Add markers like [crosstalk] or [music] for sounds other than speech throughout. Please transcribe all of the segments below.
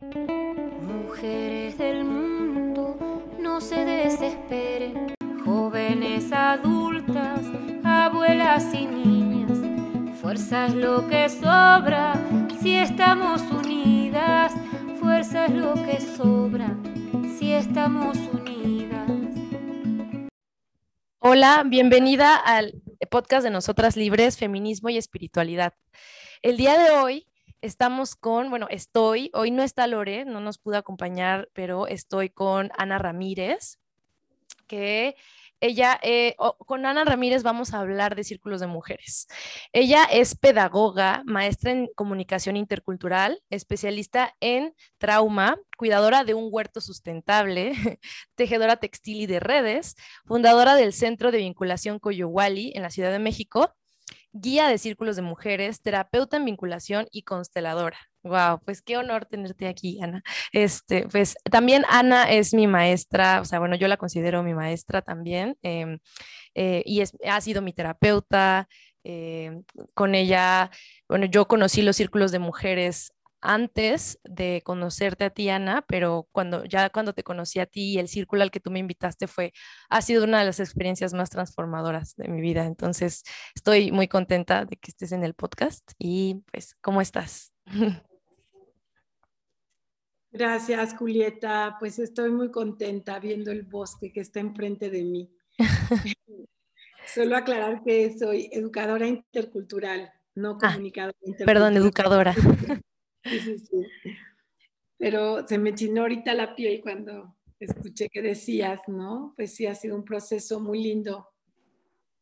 Mujeres del mundo, no se desesperen, jóvenes adultas, abuelas y niñas, fuerza es lo que sobra si estamos unidas, fuerza es lo que sobra si estamos unidas. Hola, bienvenida al podcast de Nosotras Libres, Feminismo y Espiritualidad. El día de hoy estamos con, bueno, estoy, hoy no está Lore, no nos pudo acompañar, pero estoy con Ana Ramírez, que ella, eh, con Ana Ramírez vamos a hablar de círculos de mujeres. Ella es pedagoga, maestra en comunicación intercultural, especialista en trauma, cuidadora de un huerto sustentable, [laughs] tejedora textil y de redes, fundadora del Centro de Vinculación Coyowali en la Ciudad de México guía de círculos de mujeres, terapeuta en vinculación y consteladora. Wow, pues qué honor tenerte aquí, Ana. Este, pues también Ana es mi maestra, o sea, bueno, yo la considero mi maestra también, em, eh, y es, ha sido mi terapeuta. Em, con ella, bueno, yo conocí los círculos de mujeres antes de conocerte a ti, Ana, pero cuando ya cuando te conocí a ti y el círculo al que tú me invitaste fue, ha sido una de las experiencias más transformadoras de mi vida. Entonces, estoy muy contenta de que estés en el podcast y pues, ¿cómo estás? [laughs] Gracias, Julieta. Pues estoy muy contenta viendo el bosque que está enfrente de mí. [laughs] Solo aclarar que soy educadora intercultural, no ah, comunicadora intercultural. Perdón, educadora. [laughs] Sí, sí, [laughs] Pero se me chinó ahorita la piel cuando escuché que decías, ¿no? Pues sí, ha sido un proceso muy lindo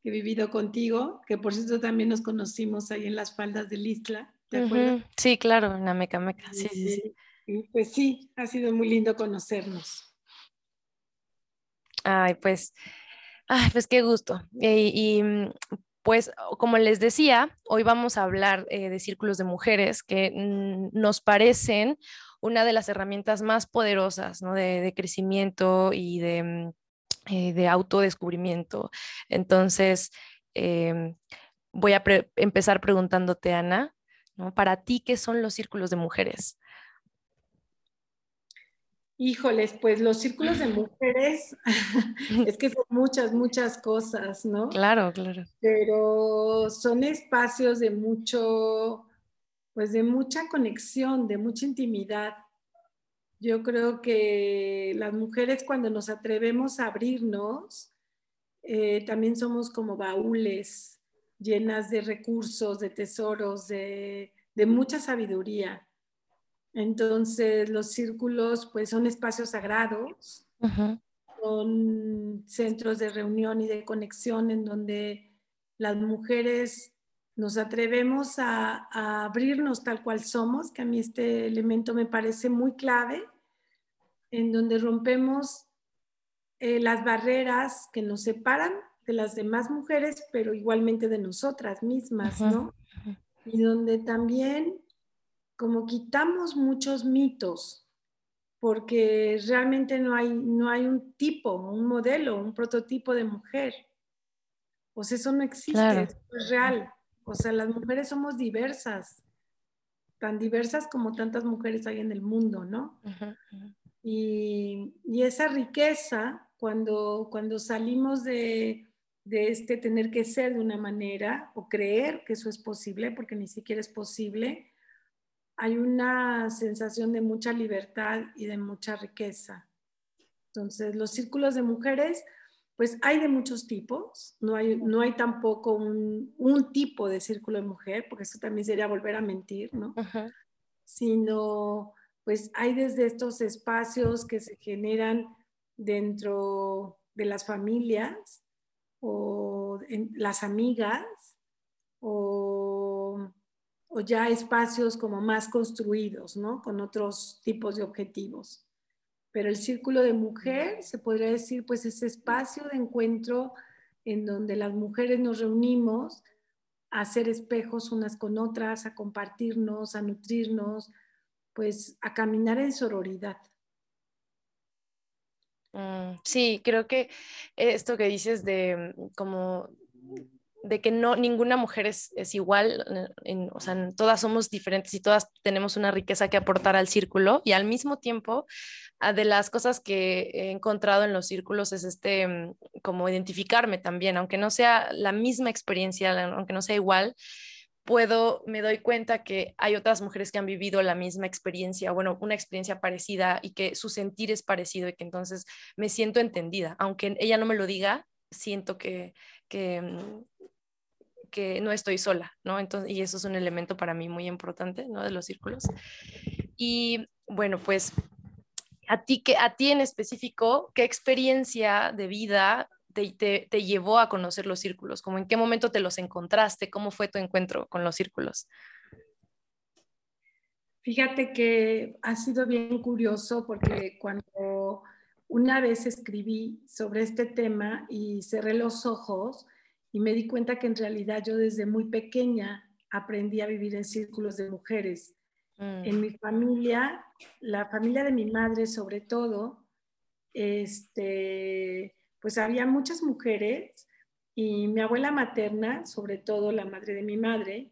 que he vivido contigo, que por cierto también nos conocimos ahí en las faldas del Isla, ¿te acuerdas? Sí, claro, en la Meca Meca, sí, sí, sí. Pues sí, ha sido muy lindo conocernos. Ay, pues, ay, pues qué gusto. y mm, pues como les decía, hoy vamos a hablar eh, de círculos de mujeres que nos parecen una de las herramientas más poderosas de, crecimiento y de, mm, eh, de autodescubrimiento. Entonces, em, voy a empezar preguntándote, Ana, para ti, ¿qué son los círculos de mujeres? Híjoles, pues los círculos de [laughs] mujeres, es que son muchas, muchas cosas, ¿no? Claro, claro. Pero son espacios de mucho, pues de mucha conexión, de mucha intimidad. Yo creo que las mujeres cuando nos atrevemos a abrirnos, eh, también somos como baúles llenas de recursos, de tesoros, de, de mucha sabiduría. Entonces, los círculos, pues, son espacios sagrados, son centros de reunión y de conexión en donde las mujeres nos atrevemos a, abrirnos tal cual somos, que a mí este elemento me parece muy clave, en donde rompemos eh, las barreras que nos separan de las demás mujeres, pero igualmente de nosotras mismas, ¿no? Y donde también como quitamos muchos mitos, porque realmente no hay, no hay un tipo, un modelo, un prototipo de mujer. Pues eso no existe, es real. O sea, las mujeres somos diversas, tan diversas como tantas mujeres hay en el mundo, ¿no? Y, esa riqueza, cuando, cuando salimos de, de este tener que ser de una manera o creer que eso es posible, porque ni siquiera es posible, hay una sensación de mucha libertad y de mucha riqueza. Entonces, los círculos de mujeres, pues hay de muchos tipos, no hay, no hay tampoco un, tipo de círculo de mujer, porque eso también sería volver a mentir, ¿no? Sino, pues hay desde estos espacios que se generan dentro de las familias o en las amigas o o ya espacios como más construidos, ¿no? Con otros tipos de objetivos. Pero el círculo de mujer, se podría decir, pues ese espacio de encuentro en donde las mujeres nos reunimos a hacer espejos unas con otras, a compartirnos, a nutrirnos, pues a caminar en sororidad. Mm, sí, creo que esto que dices de mm, como de que no, ninguna mujer es, igual, o sea, todas somos diferentes y todas tenemos una riqueza que aportar al círculo y al mismo tiempo, ah, de las cosas que he encontrado en los círculos es este, mm, como identificarme también, aunque no sea la misma experiencia, aunque no sea igual, puedo, me doy cuenta que hay otras mujeres que han vivido la misma experiencia, bueno, una experiencia parecida y que su sentir es parecido y que entonces me siento entendida, aunque ella no me lo diga, siento que, que, mm, que no estoy sola, ¿no? Entonces, y eso es un elemento para mí muy importante, ¿no? De los círculos. Y bueno, pues a ti, que, a ti en específico, ¿qué experiencia de vida te, llevó a conocer los círculos? ¿Cómo en qué momento te los encontraste? ¿Cómo fue tu encuentro con los círculos? Fíjate que ha sido bien curioso porque cuando una vez escribí sobre este tema y cerré los ojos, y me di cuenta que en realidad yo desde muy pequeña aprendí a vivir en círculos de mujeres. Mm. En mi familia, la familia de mi madre sobre todo, este, pues había muchas mujeres y mi abuela materna, sobre todo la madre de mi madre,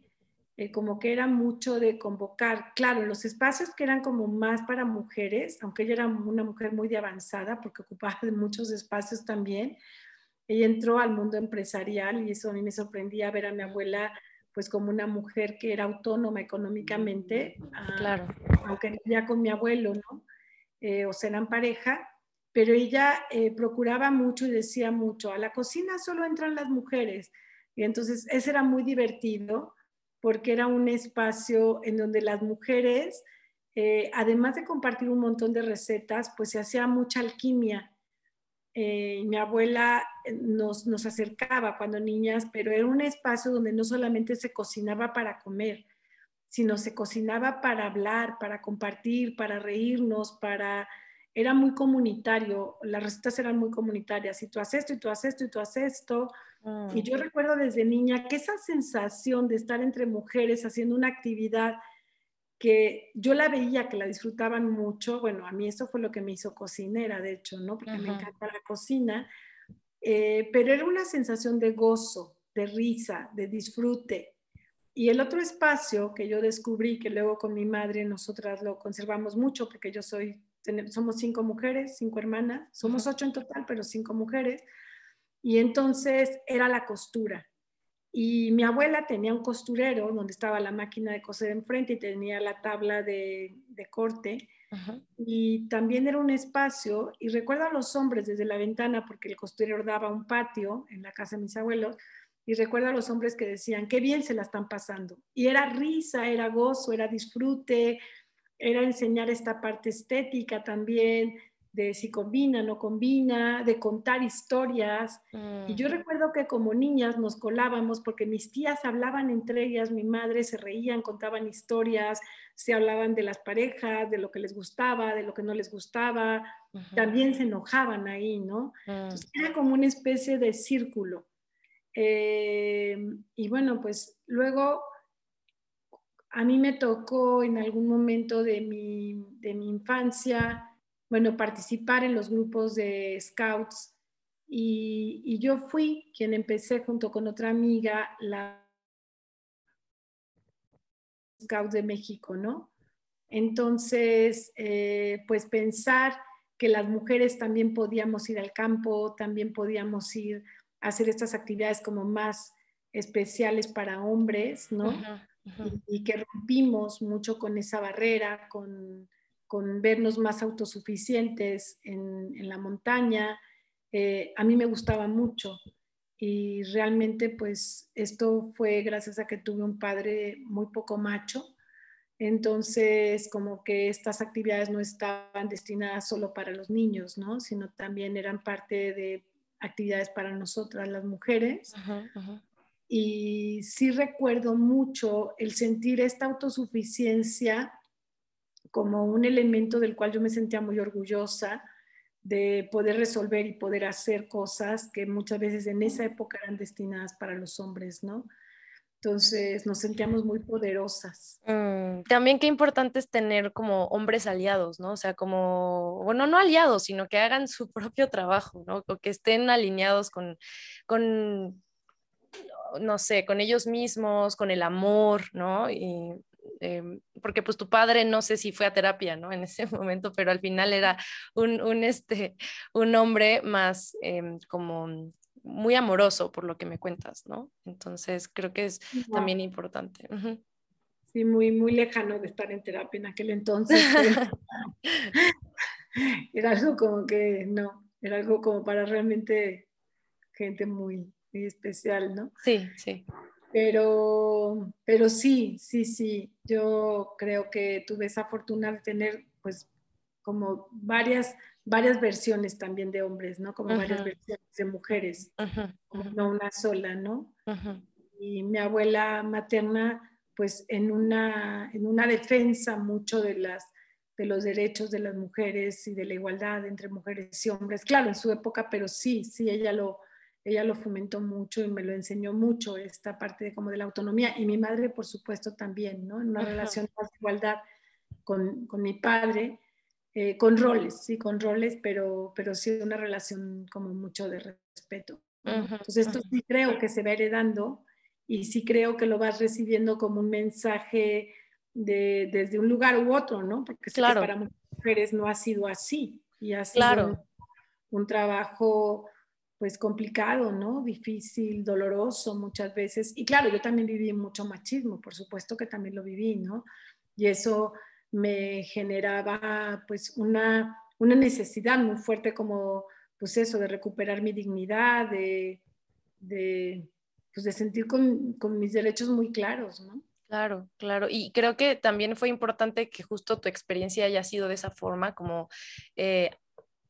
eh, como que era mucho de convocar, claro, los espacios que eran como más para mujeres, aunque ella era una mujer muy de avanzada porque ocupaba muchos espacios también, ella entró al mundo empresarial y eso a mí me sorprendía ver a mi abuela pues como una mujer que era autónoma económicamente, ah, claro. aunque ya con mi abuelo, ¿no? Eh, o sea, eran pareja, pero ella eh, procuraba mucho y decía mucho, a la cocina solo entran las mujeres. Y entonces ese era muy divertido porque era un espacio en donde las mujeres, eh, además de compartir un montón de recetas, pues se hacía mucha alquimia eh, mi abuela eh, nos, nos acercaba cuando niñas, pero era un espacio donde no solamente se cocinaba para comer, sino se cocinaba para hablar, para compartir, para reírnos, para... Era muy comunitario, las recetas eran muy comunitarias, y tú haces esto, y tú haces esto, y tú haces esto. Y yo recuerdo desde niña que esa sensación de estar entre mujeres haciendo una actividad que yo la veía que la disfrutaban mucho, bueno, a mí eso fue lo que me hizo cocinera, de hecho, ¿no? Porque me encanta la cocina, eh, pero era una sensación de gozo, de risa, de disfrute. Y el otro espacio que yo descubrí, que luego con mi madre nosotras lo conservamos mucho, porque yo soy, somos cinco mujeres, cinco hermanas, somos ocho en total, pero cinco mujeres, y entonces era la costura. Y mi abuela tenía un costurero donde estaba la máquina de coser enfrente y tenía la tabla de, corte. Y también era un espacio, y recuerdo a los hombres desde la ventana, porque el costurero daba un patio en la casa de mis abuelos, y recuerdo a los hombres que decían, qué bien se la están pasando. Y era risa, era gozo, era disfrute, era enseñar esta parte estética también, de si combina, no combina, de contar historias. Y yo recuerdo que como niñas nos colábamos porque mis tías hablaban entre ellas, mi madre se reían, contaban historias, se hablaban de las parejas, de lo que les gustaba, de lo que no les gustaba, también se enojaban ahí, ¿no? Entonces era como una especie de círculo. Eh, y bueno, pues luego a mí me tocó en algún momento de mi, de mi infancia, bueno, participar en los grupos de scouts y, yo fui quien empecé junto con otra amiga la Scouts de México, ¿no? Entonces, eh, pues pensar que las mujeres también podíamos ir al campo, también podíamos ir a hacer estas actividades como más especiales para hombres, ¿no? Y, y, que rompimos mucho con esa barrera, con, con vernos más autosuficientes en, la montaña. Eh, a mí me gustaba mucho y realmente pues esto fue gracias a que tuve un padre muy poco macho. Entonces, como que estas actividades no estaban destinadas solo para los niños, ¿no? Sino también eran parte de actividades para nosotras, las mujeres. Y sí recuerdo mucho el sentir esta autosuficiencia como un elemento del cual yo me sentía muy orgullosa de poder resolver y poder hacer cosas que muchas veces en esa época eran destinadas para los hombres, ¿no? Entonces nos sentíamos muy poderosas. Mm, también qué importante es tener como hombres aliados, ¿no? O sea, como, bueno, no aliados, sino que hagan su [laughs] propio trabajo, ¿no? O que estén alineados con, con no sé, con ellos mismos, con el amor, ¿no? Y, em, porque pues tu padre no sé si fue a terapia, ¿no? [laughs] En ese momento, pero al final era un, un, este, un hombre más em, como muy amoroso por lo que me cuentas, ¿no? Entonces creo que es también importante. Sí, muy, muy lejano de estar en terapia en aquel entonces. [laughs] [laughs] era algo como que, no, era algo como para realmente gente muy, muy especial, ¿no? Sí, sí. Pero, pero sí, sí, sí, yo creo que tuve esa fortuna de tener pues como varias, varias versiones también de hombres, ¿no? Como varias versiones de mujeres, no una sola, ¿no? Y mi abuela materna, pues en una, en una defensa mucho de, las, de los derechos de las mujeres y de la igualdad entre mujeres y hombres, claro, en su época, pero sí, sí, ella lo, ella lo fomentó mucho y me lo enseñó mucho, esta parte de como de la autonomía, y mi madre, por supuesto, también, ¿no? En una relación de igualdad con, con mi padre, eh, con roles, sí, con roles, pero, pero sí una relación como mucho de respeto. Entonces esto sí creo que se va heredando y sí creo que lo vas recibiendo como un mensaje de, desde un lugar u otro, ¿no? Porque claro. para muchas mujeres no ha sido así y ha sido claro. un, trabajo pues complicado, ¿no? Difícil, doloroso muchas veces. Y claro, yo también viví mucho machismo, por supuesto que también lo viví, ¿no? Y eso me generaba pues una, una necesidad muy fuerte como pues eso, de recuperar mi dignidad, de, de, pues de sentir con, con, mis derechos muy claros, ¿no? Claro, claro. Y creo que también fue importante que justo tu experiencia haya sido de esa forma, como eh,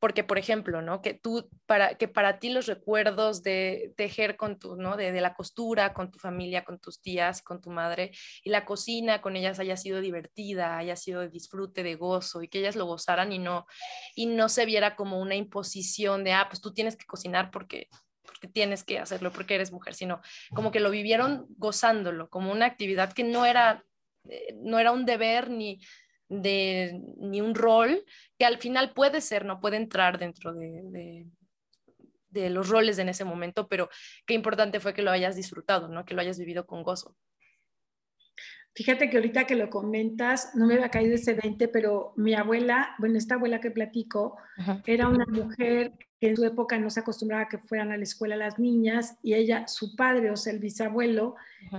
porque, por ejemplo, ¿no? Que tú, para, que para ti los recuerdos de tejer con tu, ¿no? De, la costura con tu familia, con tus tías, con tu madre, y la cocina con ellas haya sido divertida, haya sido de disfrute, de gozo, y que ellas lo gozaran y no, y no se viera como una imposición de, ah, pues tú tienes que cocinar porque porque tienes que hacerlo porque eres mujer, sino como que lo vivieron gozándolo, como una actividad que no era, eh, no era un deber ni, de ni un rol que al final puede ser, no puede entrar dentro de, de, los roles en ese momento, pero qué importante fue que lo hayas disfrutado, ¿no? que lo hayas vivido con gozo. Fíjate que ahorita que lo comentas, no me había caído ese 20, pero mi abuela, bueno, esta abuela que platico, era una mujer que en su época no se acostumbraba a que fueran a la escuela las niñas y ella, su padre, o sea, el bisabuelo,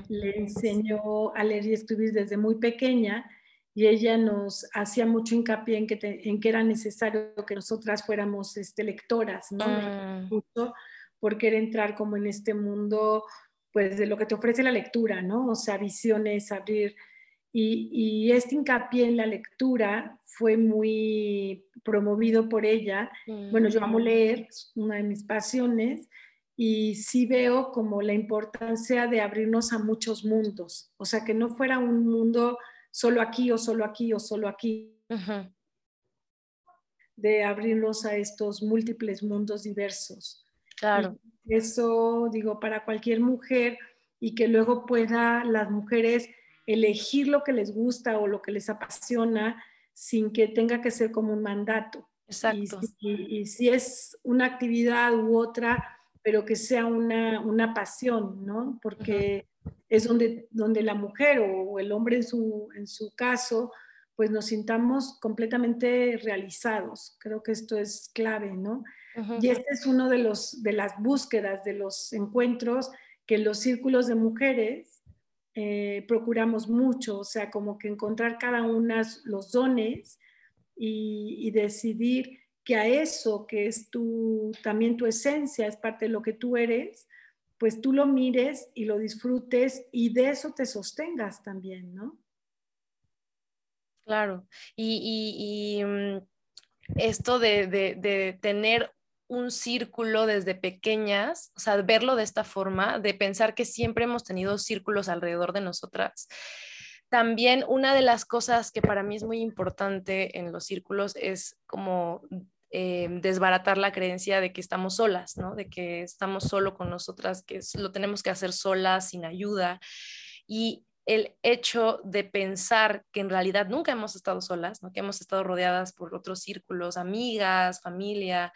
le enseñó a leer y escribir desde muy pequeña y ella nos hacía mucho hincapié en que, en que era necesario que nosotras fuéramos este, lectoras, ¿no? Mm. porque era entrar como en este mundo, pues de lo que te ofrece la lectura, ¿no? O sea, visiones, abrir. Y, y este hincapié en la lectura fue muy promovido por ella. Bueno, yo amo mm. leer, es una de mis pasiones, y sí veo como la importancia de abrirnos a muchos mundos, o sea, que no fuera un mundo solo aquí o solo aquí o solo aquí. De abrirnos a estos múltiples mundos diversos. Claro. eso, digo, para cualquier mujer y que luego pueda las mujeres elegir lo que les gusta o lo que les apasiona sin que tenga que ser como un mandato. Exacto. Y, si es una actividad u otra, pero que sea una, una pasión, ¿no? Porque es donde, donde la mujer o el hombre en su, en su caso, pues nos sintamos completamente realizados. Creo que esto es clave, ¿no? Y este es uno de, los, de las búsquedas, de los encuentros que los círculos de mujeres eh, procuramos mucho, o sea, como que encontrar cada una los dones y, y, decidir que a eso que es tu, también tu esencia, es parte de lo que tú eres, pues tú lo mires y lo disfrutes y de eso te sostengas también, ¿no? Claro, y, mm, esto de, tener un círculo desde pequeñas, o sea, verlo de esta forma, de pensar que siempre hemos tenido círculos alrededor de nosotras. También una de las cosas que para mí es muy importante en los círculos es como eh, desbaratar la creencia de que estamos solas, ¿no? De que estamos solo con nosotras, que lo tenemos que hacer solas, sin ayuda. Y el hecho de pensar que en realidad nunca hemos estado solas, ¿no? que hemos estado rodeadas por otros círculos, amigas, familia,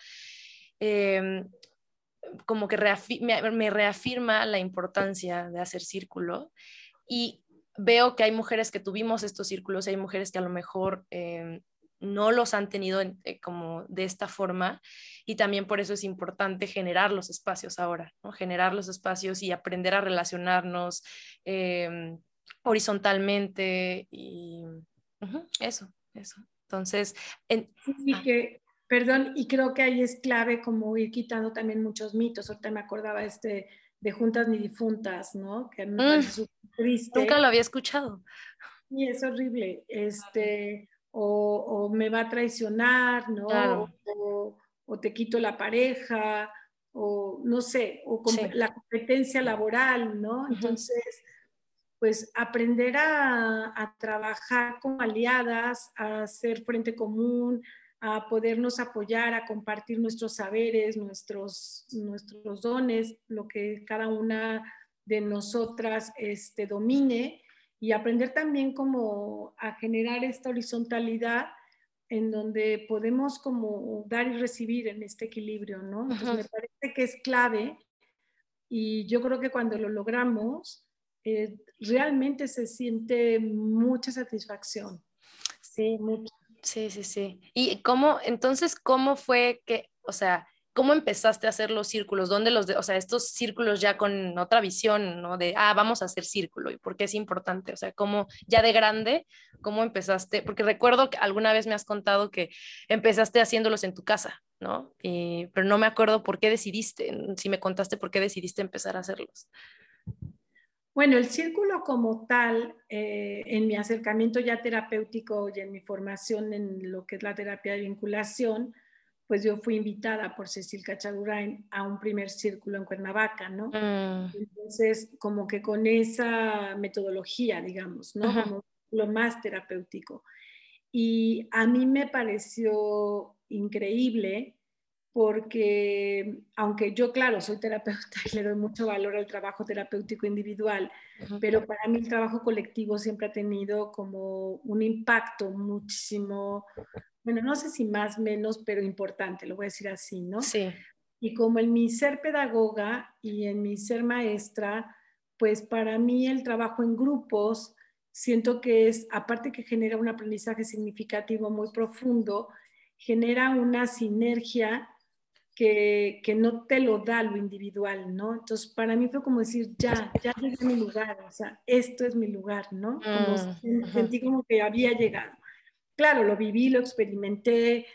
em, como que me, reafirma la importancia de hacer círculo y veo que hay mujeres que tuvimos estos círculos, hay mujeres que a lo mejor em, no los han tenido eh, como de esta forma y también por eso es importante generar los espacios ahora, ¿no? generar los espacios y aprender a relacionarnos em, horizontalmente y eso, eso. Entonces, en, ah. que, perdón, y creo que ahí es clave como ir quitando también muchos mitos. Ahorita me acordaba este de juntas ni difuntas, ¿no? Que mm. Nunca lo había escuchado. Y es horrible. Este, o, me va a traicionar, ¿no? O, te quito la pareja, o no sé, o la competencia laboral, ¿no? Entonces, pues aprender a, trabajar como aliadas, a hacer frente común, a podernos apoyar, a compartir nuestros saberes, nuestros, nuestros dones, lo que cada una de nosotras este, domine y aprender también como a generar esta horizontalidad en donde podemos como dar y recibir en este equilibrio, ¿no? Entonces me parece que es clave y yo creo que cuando lo logramos, eh, realmente se siente mucha satisfacción. Sí, mucho. Sí, sí, sí. ¿Y cómo, entonces, cómo fue que, o sea, ¿Cómo empezaste a hacer los círculos? ¿Dónde los, de, o sea, estos círculos ya con otra visión, ¿no? De, ah, vamos a hacer círculo y por qué es importante, o sea, ¿cómo ya de grande, cómo empezaste? Porque recuerdo que alguna vez me has contado que empezaste haciéndolos en tu casa, ¿no? Y, pero no me acuerdo por qué decidiste, si me contaste por qué decidiste empezar a hacerlos. Bueno, el círculo como tal, eh, en mi acercamiento ya terapéutico y en mi formación en lo que es la terapia de vinculación, pues yo fui invitada por Cecil Cachadurain a un primer círculo en Cuernavaca, ¿no? Mm. Entonces, como que con esa metodología, digamos, ¿no? Como lo más terapéutico. Y a mí me pareció increíble porque, aunque yo, claro, soy terapeuta [laughs] y le doy mucho valor al trabajo terapéutico individual, pero para mí el trabajo colectivo siempre ha tenido como un impacto muchísimo bueno, no sé si más, menos, pero importante, lo voy a decir así, ¿no? Sí. Y como en mi ser pedagoga y en mi ser maestra, pues para mí el trabajo en grupos, siento que es, aparte que genera un aprendizaje significativo muy profundo, genera una sinergia que, que, no te lo da lo individual, ¿no? Entonces, para mí fue como decir, ya, ya llegué a mi lugar, o sea, esto es mi lugar, ¿no? Como mm, sentí como que había llegado claro, lo viví, lo experimenté,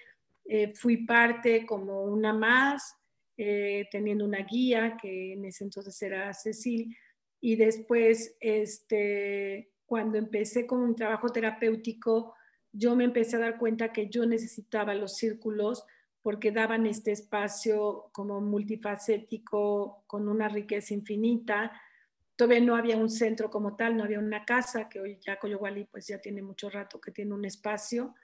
eh, fui parte como una más, eh, teniendo una guía que en ese entonces era Cecil, y después, este, cuando empecé con un trabajo terapéutico, yo me empecé a dar cuenta que yo necesitaba los círculos porque daban este espacio como multifacético, con una riqueza infinita, Todavía no había un centro como tal, no había una casa, que hoy ya Coyoguali pues ya tiene mucho rato que tiene un espacio.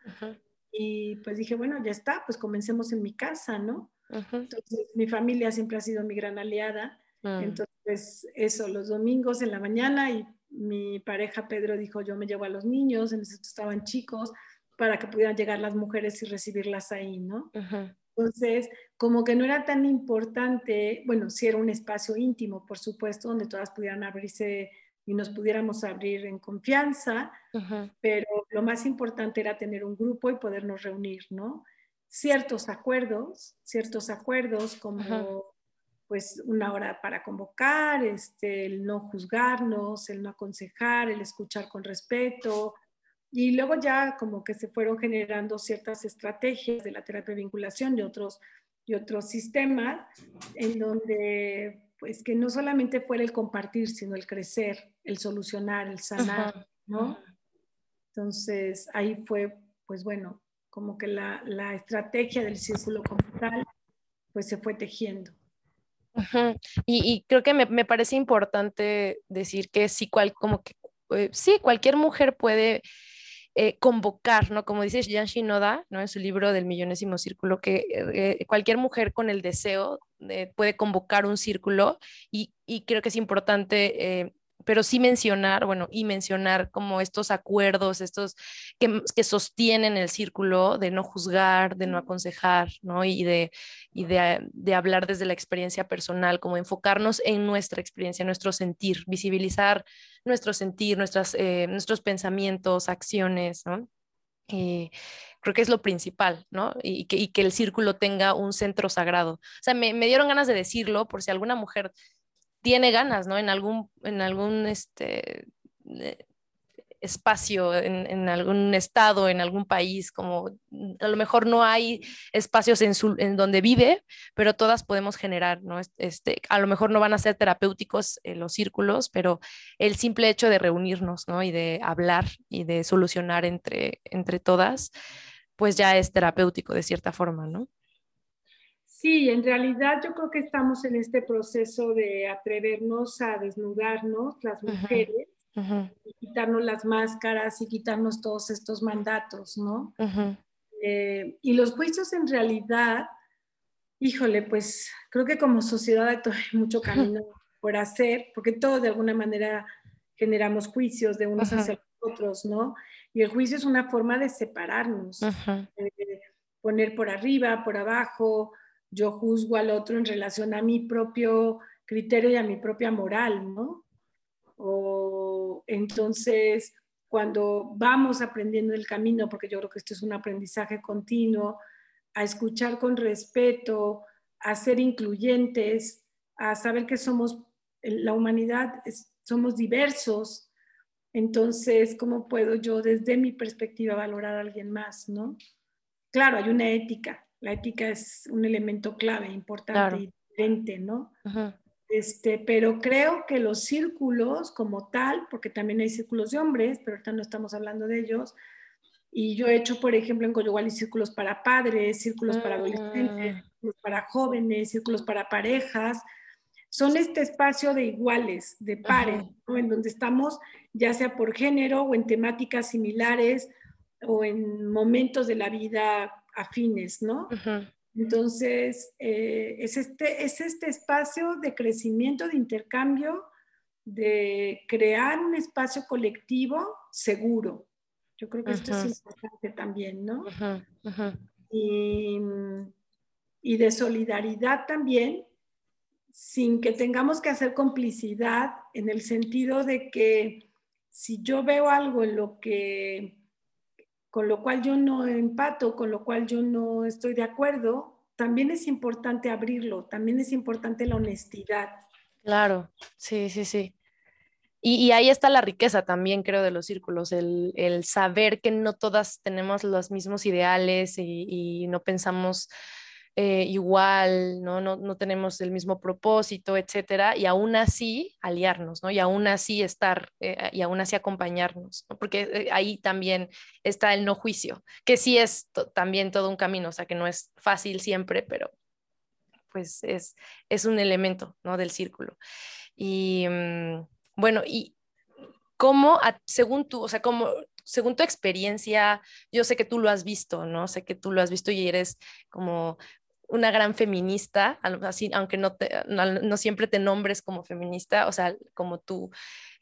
Y pues dije, bueno, ya está, pues comencemos en mi casa, ¿no? Entonces, mi familia siempre ha sido mi gran aliada. Mm. Entonces, eso, los domingos en la mañana y mi pareja Pedro dijo, yo me llevo a los niños, en ese estaban chicos, para que pudieran llegar las mujeres y recibirlas ahí, ¿no? Entonces, como que no era tan importante, bueno, sí era un espacio íntimo, por supuesto, donde todas pudieran abrirse y nos pudiéramos abrir en confianza, pero lo más importante era tener un grupo y podernos reunir, ¿no? Ciertos acuerdos, ciertos acuerdos como pues una hora para convocar, este, el no juzgarnos, el no aconsejar, el escuchar con respeto, y luego ya como que se fueron generando ciertas estrategias de la terapia de vinculación y otros, y otros sistemas en donde pues que no solamente fuera el compartir, sino el crecer, el solucionar, el sanar, ¿no? Entonces ahí fue, pues bueno, como que la, la estrategia del círculo como tal, pues se fue tejiendo. y, y, creo que me, me, parece importante decir que sí, cual, como que, eh, sí, cualquier mujer puede eh, convocar, ¿no? Como dice Jan Shinoda, ¿no? En su libro del millonésimo círculo, que eh, cualquier mujer con el deseo puede convocar un círculo y, creo que es importante pero sí mencionar, bueno, y mencionar como estos acuerdos, estos que, que, sostienen el círculo de no juzgar, de no aconsejar, ¿no? Y, de, y de, de, hablar desde la experiencia personal, como enfocarnos en nuestra experiencia, nuestro sentir, visibilizar nuestro sentir, nuestras, eh, nuestros pensamientos, acciones, ¿no? Eh, creo que es lo principal, ¿no? Y que, y que, el círculo tenga un centro sagrado. O sea, me, me dieron ganas de decirlo por si alguna mujer tiene ganas, ¿no? En algún, en algún este, eh, espacio, en, algún estado, en algún país, como a lo mejor no hay espacios en, su, en donde vive, pero todas podemos generar, ¿no? Este, a lo mejor no van a ser terapéuticos en los círculos, pero el simple hecho de reunirnos, ¿no? Y de hablar y de solucionar entre, entre todas, pues ya es terapéutico de cierta forma, ¿no? Sí, en realidad yo creo que estamos en este proceso de atrevernos a desnudarnos las mujeres y quitarnos las máscaras y quitarnos todos estos mandatos, ¿no? Eh, y los juicios en realidad, híjole, pues creo que como sociedad hay mucho camino [laughs] por hacer, porque todos de alguna manera generamos juicios de unos hacia otros, ¿no? Y el juicio es una forma de separarnos, de poner por arriba, por abajo, yo juzgo al otro en relación a mi propio criterio y a mi propia moral, ¿no? O entonces, cuando vamos aprendiendo el camino, porque yo creo que esto es un aprendizaje continuo, a escuchar con respeto, a ser incluyentes, a saber que somos, la humanidad, somos diversos, entonces, ¿cómo puedo yo desde mi perspectiva valorar a alguien más, no? Claro, hay una ética, la ética es un elemento clave, importante y diferente, ¿no? Este, pero creo que los círculos como tal, porque también hay círculos de hombres, pero ahorita no estamos hablando de ellos, y yo he hecho, por ejemplo, en Coyoguali círculos para padres, círculos para adolescentes, mm. círculos para jóvenes, círculos para parejas. Son este espacio de iguales, de pares, en donde estamos ya sea por género o en temáticas similares o en momentos de la vida afines, ¿no? Entonces, eh, es, este, es este espacio de crecimiento, de intercambio, de crear un espacio colectivo seguro. Yo creo que esto es importante también, ¿no? Y, y, de solidaridad también, sin que tengamos que hacer complicidad en el sentido de que si yo veo algo en lo que con lo cual yo no empato, con lo cual yo no estoy de acuerdo, también es importante abrirlo, también es importante la honestidad. Claro, sí, sí, sí. Y, ahí está la riqueza también, creo, de los círculos, el, saber que no todas tenemos los mismos ideales y, y no pensamos eh, igual, ¿no? ¿no? No, tenemos el mismo propósito, etcétera, y aún así aliarnos, ¿no? Y aún así estar, eh, y aún así acompañarnos, ¿no? Porque eh, ahí también está el no juicio, que sí es también todo un camino, o sea, que no es fácil siempre, pero pues es, es un elemento, ¿no? Del círculo. Y mm, bueno, y cómo, según tú, o sea, como según tu experiencia, yo sé que tú lo has visto, ¿no? Sé que tú lo has visto y eres como una gran feminista, así, aunque no, no, siempre te nombres como feminista, o sea, como tú,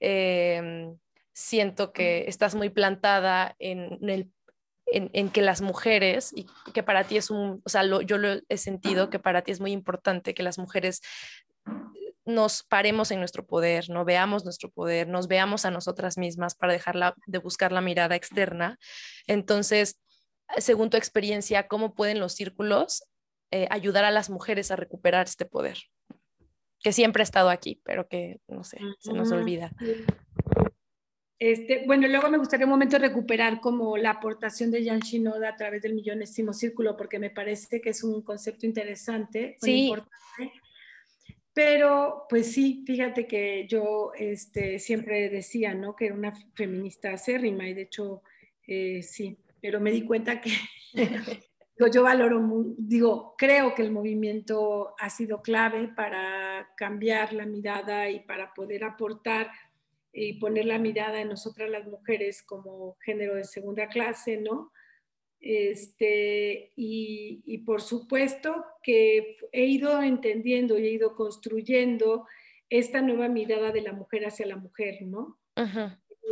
em, siento que estás muy plantada en, el, en, que las mujeres, y que para ti es un, o sea, yo lo he sentido que para ti es muy importante que las mujeres nos paremos en nuestro poder, no veamos nuestro poder, nos veamos a nosotras mismas para dejar de buscar la mirada externa. Entonces, según tu experiencia, ¿cómo pueden los círculos eh, ayudar a las mujeres a recuperar este poder, que siempre ha estado aquí, pero que, no sé, se nos olvida. Este, bueno, luego me gustaría un momento recuperar como la aportación de Jan Shinoda a través del millonésimo círculo, porque me parece que es un concepto interesante, sí. importante. Pero, pues sí, fíjate que yo este, siempre decía, ¿no? Que era una feminista acérrima y de hecho, eh, sí, pero me di cuenta que [laughs] yo valoro, digo, creo que el movimiento ha sido clave para cambiar la mirada y para poder aportar y poner la mirada en nosotras las mujeres como género de segunda clase, ¿no? Este, y, y por supuesto que he ido entendiendo y he ido construyendo esta nueva mirada de la mujer hacia la mujer, ¿no?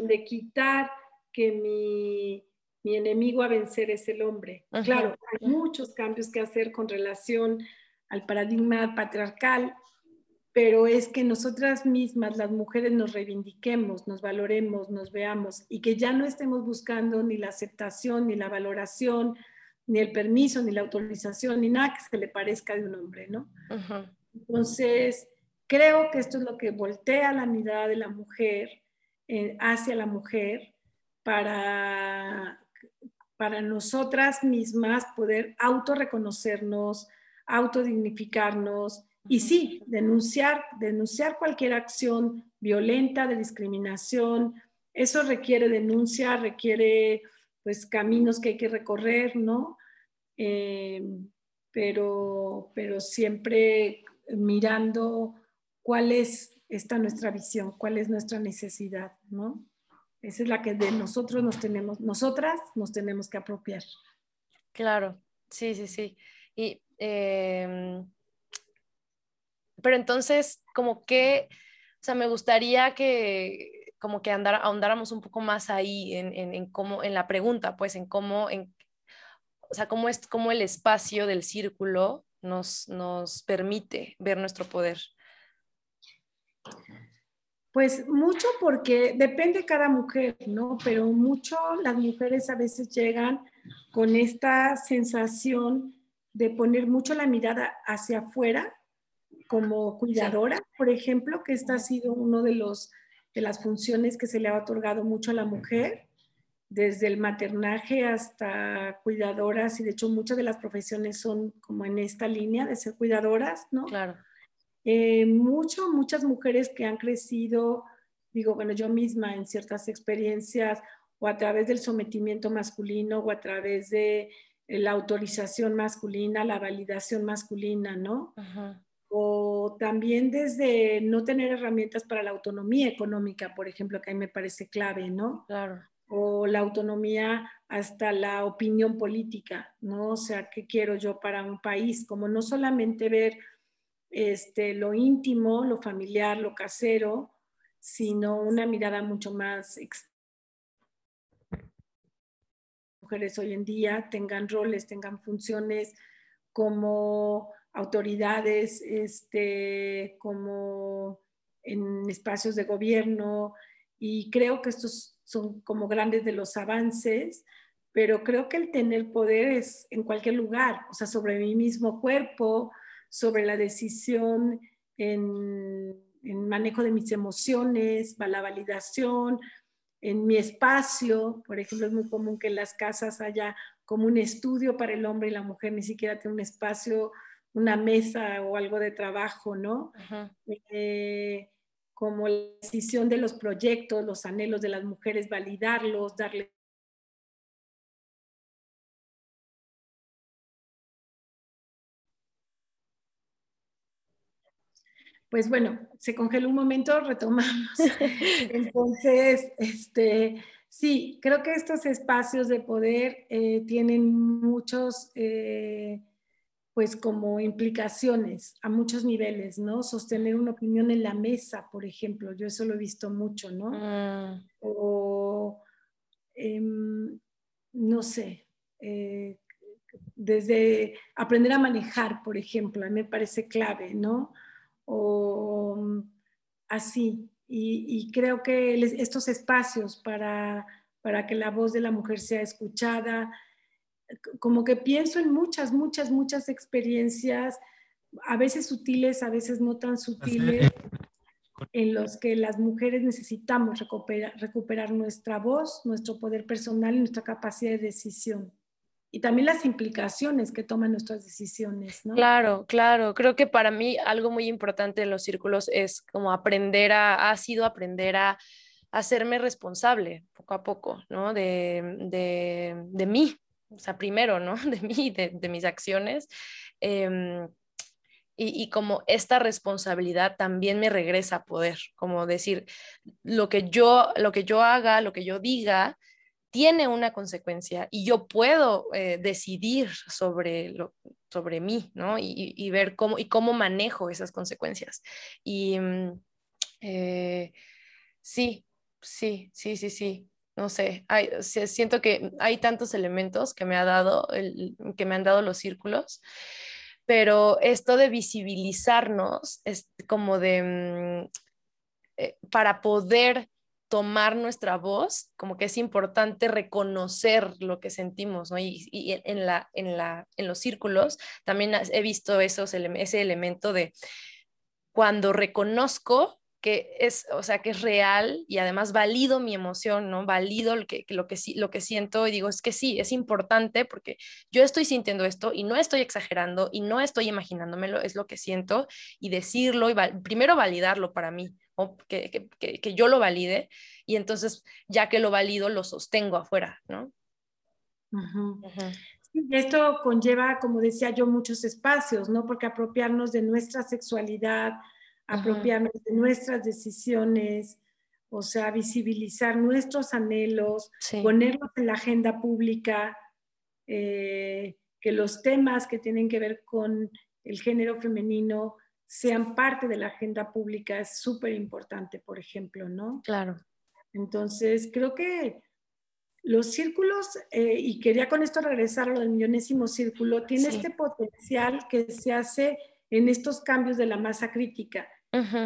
De quitar que mi, enemigo a vencer es el hombre. Claro, hay muchos cambios que hacer con relación al paradigma patriarcal, pero es que nosotras mismas, las mujeres, nos reivindiquemos, nos valoremos, nos veamos y que ya no estemos buscando ni la aceptación, ni la valoración, ni el permiso, ni la autorización, ni nada que se le parezca de un hombre, ¿no? Entonces, creo que esto es lo que voltea la mirada de la mujer eh, hacia la mujer para, para nosotras mismas poder autorreconocernos, autodignificarnos y sí, denunciar, denunciar cualquier acción violenta de discriminación. Eso requiere denuncia, requiere pues caminos que hay que recorrer, ¿no? Eh, pero, pero siempre mirando cuál es esta nuestra visión, cuál es nuestra necesidad, ¿no? Esa es la que de nosotros nos tenemos, nosotras nos tenemos que apropiar. Claro, sí, sí, sí. Y em, pero entonces, como que, o sea, me gustaría que como que andar, ahondáramos un poco más ahí en, en, cómo, en la pregunta, pues en cómo, en, o sea, cómo es cómo el espacio del círculo nos, nos permite ver nuestro poder. Pues mucho porque depende cada mujer, ¿no? Pero mucho las mujeres a veces llegan con esta sensación de poner mucho la mirada hacia afuera como cuidadora, por ejemplo, que esta ha sido uno de los de las funciones que se le ha otorgado mucho a la mujer, desde el maternaje hasta cuidadoras, y de hecho muchas de las profesiones son como en esta línea de ser cuidadoras, ¿no? Claro. Eh, mucho, muchas mujeres que han crecido, digo, bueno, yo misma en ciertas experiencias, o a través del sometimiento masculino, o a través de la autorización masculina, la validación masculina, ¿no? Ajá o también desde no tener herramientas para la autonomía económica, por ejemplo, que a mí me parece clave, ¿no? Claro. O la autonomía hasta la opinión política, ¿no? O sea, ¿qué quiero yo para un país? Como no solamente ver este, lo íntimo, lo familiar, lo casero, sino una mirada mucho más mujeres hoy en día tengan roles, tengan funciones como autoridades este, como en espacios de gobierno y creo que estos son como grandes de los avances, pero creo que el tener poder es en cualquier lugar, o sea, sobre mi mismo cuerpo, sobre la decisión en, en manejo de mis emociones, la validación, en mi espacio, por ejemplo, es muy común que en las casas haya como un estudio para el hombre y la mujer, ni siquiera tiene un espacio una mesa o algo de trabajo, ¿no? Eh, como la decisión de los proyectos, los anhelos de las mujeres, validarlos, darle pues bueno, se congeló un momento, retomamos. [laughs] Entonces, este, sí, creo que estos espacios de poder eh, tienen muchos eh, pues como implicaciones a muchos niveles, ¿no? Sostener una opinión en la mesa, por ejemplo, yo eso lo he visto mucho, ¿no? Mm. O, em, no sé, eh, desde aprender a manejar, por ejemplo, a mí me parece clave, ¿no? O así, y, creo que estos espacios para, para que la voz de la mujer sea escuchada, como que pienso en muchas, muchas, muchas experiencias, a veces sutiles, a veces no tan sutiles, en los que las mujeres necesitamos recuperar, nuestra voz, nuestro poder personal y nuestra capacidad de decisión. Y también las implicaciones que toman nuestras decisiones, ¿no? Claro, claro. Creo que para mí algo muy importante en los círculos es como aprender a, ha sido aprender a hacerme responsable poco a poco, ¿no? De, de, de mí, o sea, primero, ¿no? [laughs] De mí, de, de mis acciones. Em, y, y, como esta responsabilidad también me regresa a poder, como decir, lo que yo, lo que yo haga, lo que yo diga, tiene una consecuencia y yo puedo eh, decidir sobre, lo, sobre mí, ¿no? Y, ver cómo, y cómo manejo esas consecuencias. Y, mm, Eh, sí, sí, sí, sí, sí. No sé, siento que hay tantos elementos que me, ha dado que me han dado los círculos, pero esto de visibilizarnos es como de, mm, eh, para poder tomar nuestra voz, como que es importante reconocer lo que sentimos, ¿no? Y, en, la, en, la, en los círculos también he visto esos, ese elemento de cuando reconozco que es, o sea, que es real y además valido mi emoción, ¿no? Valido lo que, lo que, lo que siento y digo, es que sí, es importante porque yo estoy sintiendo esto y no estoy exagerando y no estoy imaginándomelo, es lo que siento y decirlo y primero validarlo para mí, o que, que, que, yo lo valide y entonces ya que lo valido lo sostengo afuera, ¿no? esto conlleva, como decía yo, muchos espacios, ¿no? Porque apropiarnos de nuestra sexualidad, apropiarnos de nuestras decisiones, o sea, visibilizar nuestros anhelos, ponerlos en la agenda pública, eh, que los temas que tienen que ver con el género femenino sean parte de la agenda pública es súper importante, por ejemplo, ¿no? Claro. Entonces, creo que los círculos, eh, y quería con esto regresar a lo del millonésimo círculo, tiene este potencial que se hace en estos cambios de la masa crítica.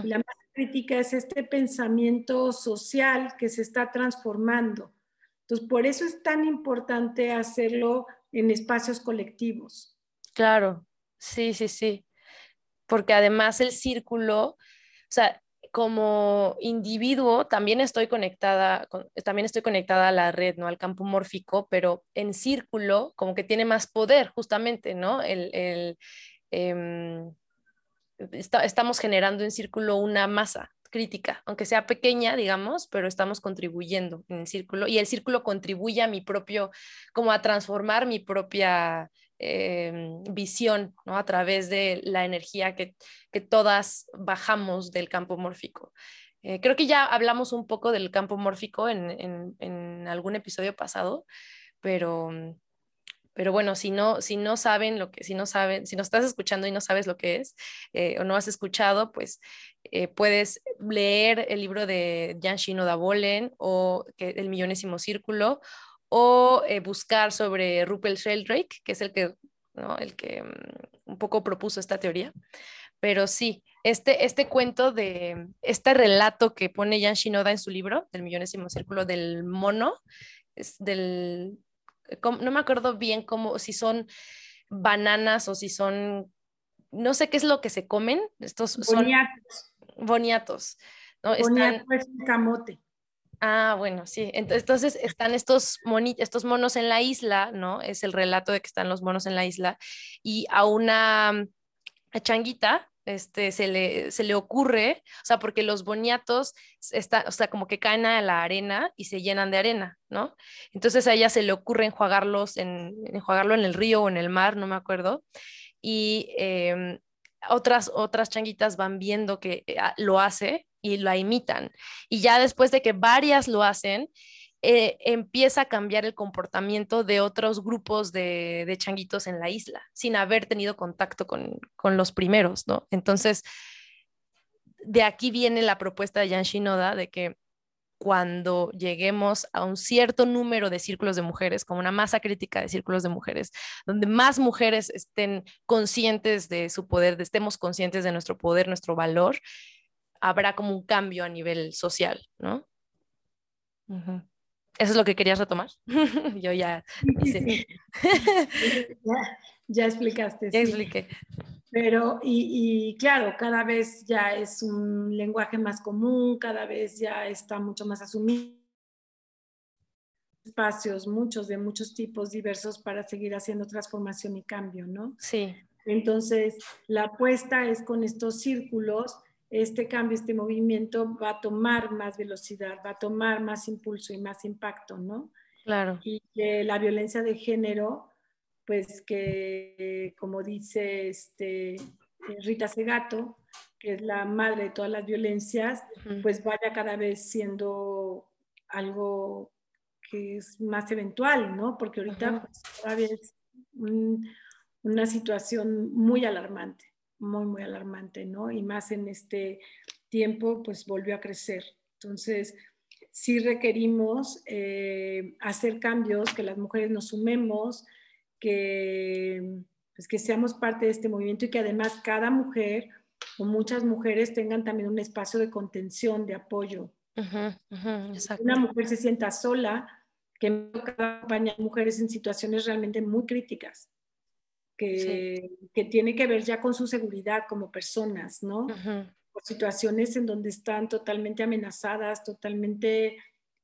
La masa crítica es este pensamiento social que se está transformando. Entonces, por eso es tan importante hacerlo en espacios colectivos. Claro, sí, sí, sí. Porque además el círculo, o sea, como individuo también estoy conectada, también estoy conectada a la red, ¿no? Al campo mórfico, pero en círculo como que tiene más poder, justamente, ¿no? El, estamos generando en círculo una masa crítica, aunque sea pequeña, digamos, pero estamos contribuyendo en círculo y el círculo contribuye a mi propio, como a transformar mi propia em, visión, ¿no? A través de la energía que, todas bajamos del campo mórfico. Eh, creo que ya hablamos un poco del campo mórfico en, en algún episodio pasado, pero pero bueno, si no, si no saben lo que, si no saben, si no estás escuchando y no sabes lo que es eh, o no has escuchado, pues eh, puedes leer el libro de Jan Shinoda Bolen o que, El Millonésimo Círculo o eh, buscar sobre Rupert Sheldrake, que es el que, el que mm, un poco propuso esta teoría. Pero sí, este, este cuento de, este relato que pone Jan Shinoda en su libro, del millonésimo círculo del mono, es del no me acuerdo bien cómo, si son bananas o si son, no sé qué es lo que se comen, estos boniatos. son boniatos. ¿no? Boniato es un camote. Ah, bueno, sí. Entonces están estos, estos monos en la isla, ¿no? Es el relato de que están los monos en la isla y a una changuita este, se, le, se le ocurre, o sea, porque los boniatos, está, o sea, como que caen a la arena y se llenan de arena, ¿no? Entonces a ella se le ocurre enjuagarlos en, enjuagarlo en el río o en el mar, no me acuerdo, y em, otras, otras changuitas van viendo que eh, lo hace y la imitan. Y ya después de que varias lo hacen, eh, empieza a cambiar el comportamiento de otros grupos de, changuitos en la isla, sin haber tenido contacto con, los primeros, ¿no? Entonces, de aquí viene la propuesta de Jan Shinoda de que cuando lleguemos a un cierto número de círculos de mujeres, como una masa crítica de círculos de mujeres, donde más mujeres estén conscientes de su poder, de estemos conscientes de nuestro poder, nuestro valor, habrá como un cambio a nivel social, ¿no? ¿Eso es lo que querías retomar? [laughs] Yo [laughs] ya, ya, explicaste. Ya expliqué. Pero, y, claro, cada vez ya es un lenguaje más común, cada vez ya está mucho más asumido. Espacios, muchos, de muchos tipos diversos para seguir haciendo transformación y cambio, ¿no? Sí. Entonces, la apuesta es con estos círculos este cambio, este movimiento va a tomar más velocidad, va a tomar más impulso y más impacto, ¿no? Claro. Y que la violencia de género, pues que como dice este, Rita Segato, que es la madre de todas las violencias, pues vaya cada vez siendo algo que es más eventual, ¿no? Porque ahorita pues, todavía es una situación muy alarmante muy, muy alarmante, ¿no? Y más en este tiempo pues volvió a crecer. Entonces, sí requerimos eh, hacer cambios, que las mujeres nos sumemos, que, pues, que seamos parte de este movimiento y que además cada mujer o muchas mujeres tengan también un espacio de contención, de apoyo. Una mujer se sienta sola, que acompaña a mujeres en situaciones realmente muy críticas, que, que, tiene que ver ya con su seguridad como personas, ¿no? Por situaciones en donde están totalmente amenazadas, totalmente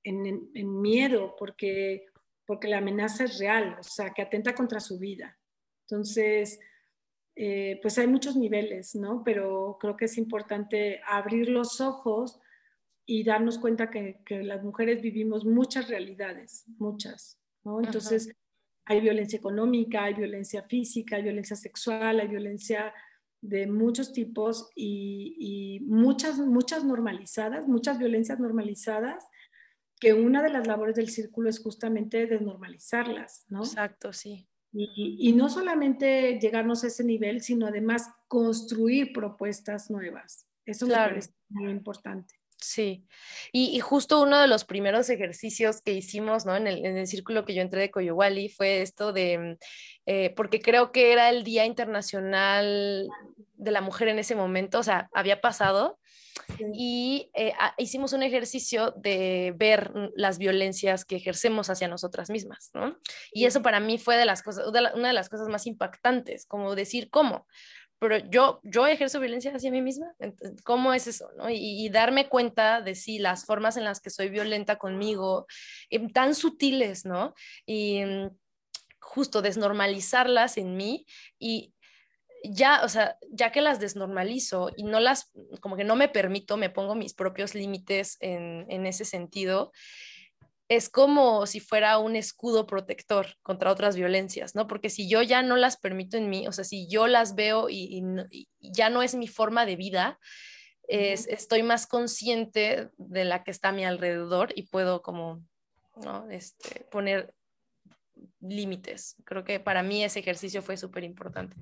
en, en, miedo, porque, porque la amenaza es real, o sea, que atenta contra su vida. Entonces, eh, pues hay muchos niveles, ¿no? Pero creo que es importante abrir los ojos y darnos cuenta que, las mujeres vivimos muchas realidades, muchas, ¿no? Entonces, hay violencia económica, hay violencia física, hay violencia sexual, hay violencia de muchos tipos y, muchas, muchas normalizadas, muchas violencias normalizadas, que una de las labores del círculo es justamente desnormalizarlas, ¿no? Exacto, sí. Y, y, no solamente llegarnos a ese nivel, sino además construir propuestas nuevas. Eso me parece muy importante. Sí, y, justo uno de los primeros ejercicios que hicimos ¿no? en, el, círculo que yo entré de Coyowali fue esto de, eh, porque creo que era el Día Internacional de la Mujer en ese momento, o sea, había pasado, y eh, hicimos un ejercicio de ver las violencias que ejercemos hacia nosotras mismas, ¿no? Y eso para mí fue de las cosas, una de las cosas más impactantes, como decir, ¿cómo? Pero yo, yo ejerzo violencia hacia mí misma. ¿Cómo es eso? ¿no? Y, darme cuenta de sí, las formas en las que soy violenta conmigo, em, tan sutiles, ¿no? Y mm, justo desnormalizarlas en mí y ya, o sea, ya que las desnormalizo y no las, como que no me permito, me pongo mis propios límites en, en ese sentido, es como si fuera un escudo protector contra otras violencias, ¿no? Porque si yo ya no las permito en mí, o sea, si yo las veo y, ya no es mi forma de vida, es, estoy más consciente de la que está a mi alrededor y puedo como, ¿no? Este, poner límites. Creo que para mí ese ejercicio fue súper importante.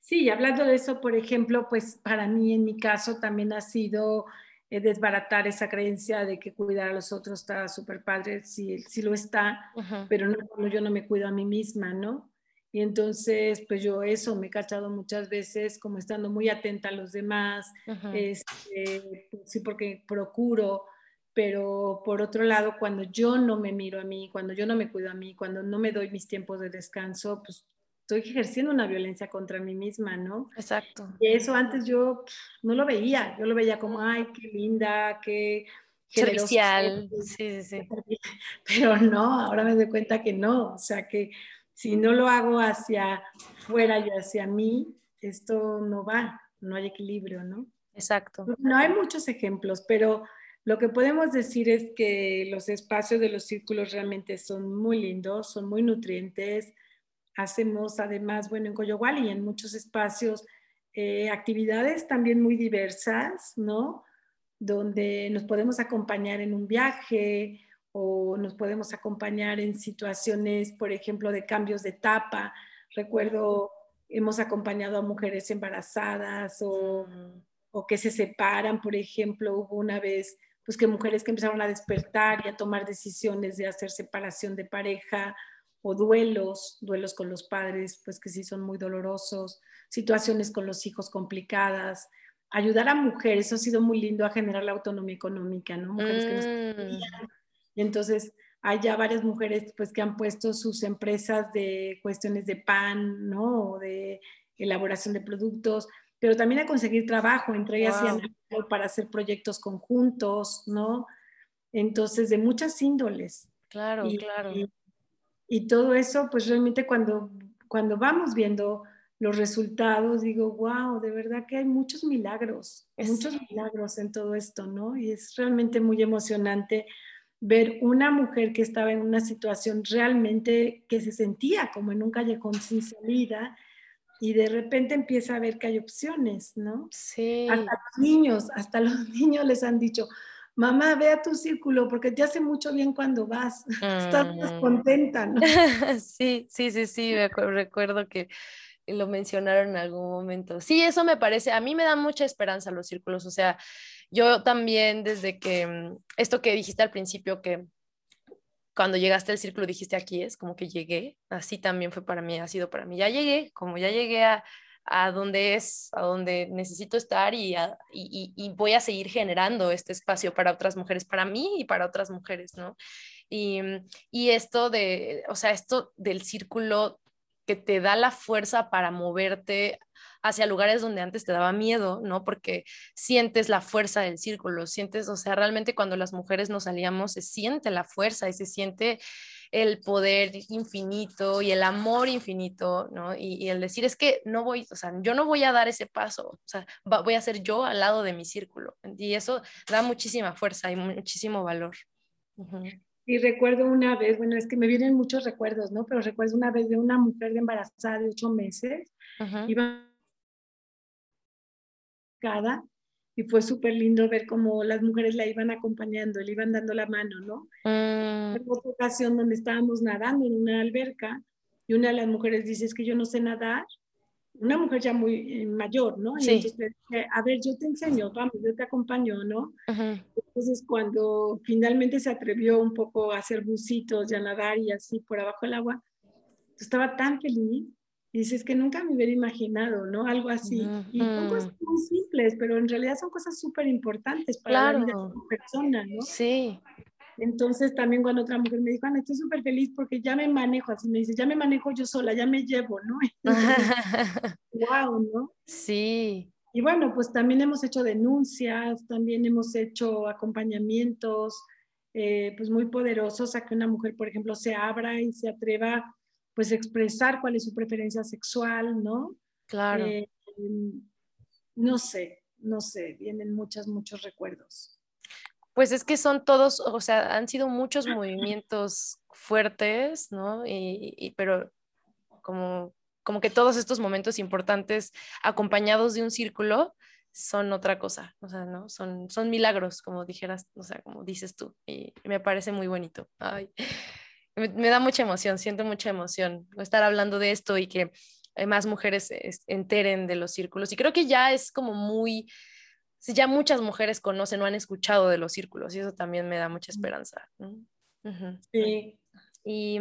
Sí, hablando de eso, por ejemplo, pues para mí en mi caso también ha sido eh, desbaratar esa creencia de que cuidar a los otros está súper padre, sí, sí lo está, pero no yo no me cuido a mí misma, ¿no? Y entonces, pues yo eso me he cachado muchas veces como estando muy atenta a los demás, este, pues sí, porque procuro, pero por otro lado, cuando yo no me miro a mí, cuando yo no me cuido a mí, cuando no me doy mis tiempos de descanso, pues estoy ejerciendo una violencia contra mí misma, ¿no? Exacto. Y eso antes yo no lo veía, yo lo veía como, ay, qué linda, qué... Servicial, sí, sí, sí. [laughs] Pero no, ahora me doy cuenta que no, o sea que si no lo hago hacia fuera y hacia mí, esto no va, no hay equilibrio, ¿no? Exacto. No hay muchos ejemplos, pero lo que podemos decir es que los espacios de los círculos realmente son muy lindos, son muy nutrientes, Hacemos además, bueno, en Coyohual y en muchos espacios, eh, actividades también muy diversas, ¿no? Donde nos podemos acompañar en un viaje o nos podemos acompañar en situaciones, por ejemplo, de cambios de etapa. Recuerdo, hemos acompañado a mujeres embarazadas o, o que se separan, por ejemplo, hubo una vez pues que mujeres que empezaron a despertar y a tomar decisiones de hacer separación de pareja o duelos, duelos con los padres, pues que sí son muy dolorosos, situaciones con los hijos complicadas, ayudar a mujeres, eso ha sido muy lindo a generar la autonomía económica, ¿no? Mujeres que mm. y entonces hay ya varias mujeres pues que han puesto sus empresas de cuestiones de pan, ¿no? O de elaboración de productos, pero también a conseguir trabajo, entre ellas para hacer proyectos conjuntos, ¿no? Entonces, de muchas índoles. Claro, claro. Y todo eso, pues realmente cuando, cuando vamos viendo los resultados, digo, wow, de verdad que hay muchos milagros, muchos milagros en todo esto, ¿no? Y es realmente muy emocionante ver una mujer que estaba en una situación realmente que se sentía como en un callejón sin salida y de repente empieza a ver que hay opciones, ¿no? Sí. Hasta los niños, hasta los [laughs] niños les han dicho, mamá, ve a tu círculo porque te hace mucho bien cuando vas, [laughs] estás más mm. contenta, ¿no? [laughs] sí, sí, sí, sí, me recuerdo que, lo mencionaron en algún momento. Sí, eso me parece, a mí me da mucha esperanza los círculos, o sea, yo también desde que, mm, esto que dijiste al principio, que cuando llegaste al círculo dijiste aquí es, como que llegué, así también fue para mí, ha sido para mí, ya llegué, como ya llegué a, a donde es, a donde necesito estar y, y, y, voy a seguir generando este espacio para otras mujeres, para mí y para otras mujeres, ¿no? Y, y esto de, o sea, esto del círculo que te da la fuerza para moverte hacia lugares donde antes te daba miedo, ¿no? Porque sientes la fuerza del círculo, sientes, o sea, realmente cuando las mujeres nos salíamos se siente la fuerza y se siente el poder infinito y el amor infinito, ¿no? Y, el decir es que no voy, o sea, yo no voy a dar ese paso, o sea, voy a ser yo al lado de mi círculo. Y eso da muchísima fuerza y muchísimo valor. Y recuerdo una vez, bueno, es que me vienen muchos recuerdos, ¿no? Pero recuerdo una vez de una mujer de embarazada de ocho meses, iba cada y fue súper lindo ver cómo las mujeres la iban acompañando, le iban dando la mano, ¿no? Mm. En otra ocasión donde estábamos nadando en una alberca y una de las mujeres dice, es que yo no sé nadar, una mujer ya muy eh, mayor, ¿no? Y entonces le dije, a ver, yo te enseño, vamos, yo te acompaño, ¿no? Entonces cuando finalmente se atrevió un poco a hacer bucitos y a nadar y así por abajo del agua, estaba tan feliz dices que nunca me hubiera imaginado, ¿no? Algo así. Y son cosas muy simples, pero en realidad son cosas súper importantes para la vida de una persona, ¿no? Sí. Entonces también cuando otra mujer me dijo, Ana, estoy súper feliz porque ya me manejo, así me dice, ya me manejo yo sola, ya me llevo, ¿no? [laughs] wow, [laughs] ¿no? Sí. Y bueno, pues también hemos hecho denuncias, también hemos hecho acompañamientos, eh, pues muy poderosos a que una mujer, por ejemplo, se abra y se atreva pues expresar cuál es su preferencia sexual, ¿no? Claro. Eh, no sé, no sé, vienen muchos, muchos recuerdos. Pues es que son todos, o sea, han sido muchos movimientos fuertes, ¿no? Y, pero como, como que todos estos momentos importantes acompañados de un círculo son otra cosa, o sea, ¿no? Son, son milagros, como dijeras, o sea, como dices tú, y me parece muy bonito. Ay me, da mucha emoción, siento mucha emoción estar hablando de esto y que más mujeres se enteren de los círculos. Y creo que ya es como muy, ya muchas mujeres conocen o han escuchado de los círculos y eso también me da mucha esperanza. Sí. Y,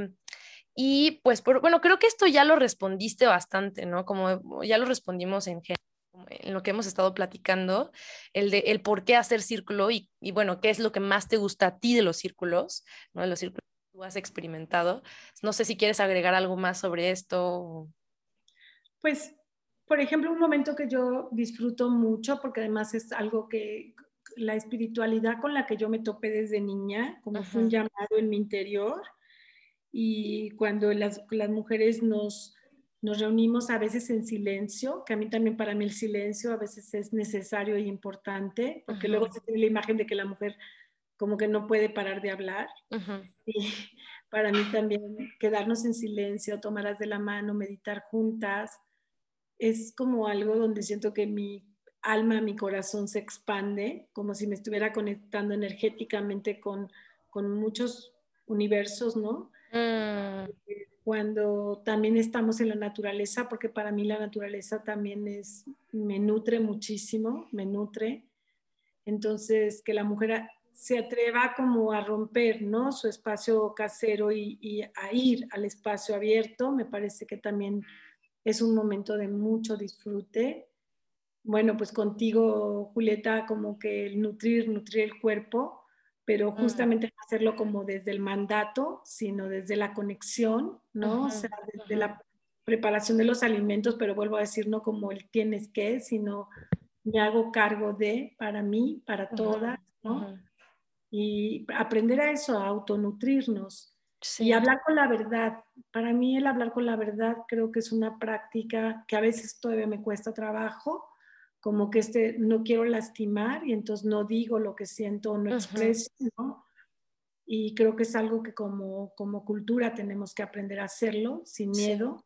y pues, bueno, creo que esto ya lo respondiste bastante, ¿no? Como ya lo respondimos en en lo que hemos estado platicando, el de el por qué hacer círculo y, y, bueno, qué es lo que más te gusta a ti de los círculos, ¿no? De los círculos tú has experimentado. No sé si quieres agregar algo más sobre esto. Pues, por ejemplo, un momento que yo disfruto mucho, porque además es algo que la espiritualidad con la que yo me topé desde niña, como fue un llamado en mi interior, y cuando las, las mujeres nos, nos reunimos a veces en silencio, que a mí también para mí el silencio a veces es necesario y importante, porque luego se tiene la imagen de que la mujer como que no puede parar de hablar. [laughs] Y para mí también quedarnos en silencio, tomarlas de la mano, meditar juntas, es como algo donde siento que mi alma, mi corazón se expande, como si me estuviera conectando energéticamente con, con muchos universos, ¿no? Mm. Cuando también estamos en la naturaleza, porque para mí la naturaleza también es, me nutre muchísimo, me nutre. Entonces, que la mujer se atreva como a romper, ¿no? Su espacio casero y, a ir al espacio abierto, me parece que también es un momento de mucho disfrute. Bueno, pues contigo, Julieta, como que el nutrir, nutrir el cuerpo, pero justamente hacerlo como desde el mandato, sino desde la conexión, ¿no? o sea, desde la preparación de los alimentos, pero vuelvo a decir, no como el tienes que, sino me hago cargo de, para mí, para todas, ¿no? Y aprender a eso, a autonutrirnos y hablar con la verdad. Para mí el hablar con la verdad creo que es una práctica que a veces todavía me cuesta trabajo, como que este, no quiero lastimar y entonces no digo lo que siento o no expreso, ¿no? Y creo que es algo que como, como cultura tenemos que aprender a hacerlo sin miedo.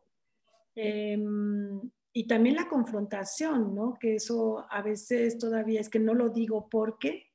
Em, y también la confrontación, ¿no? Que eso a veces todavía es que no lo digo porque,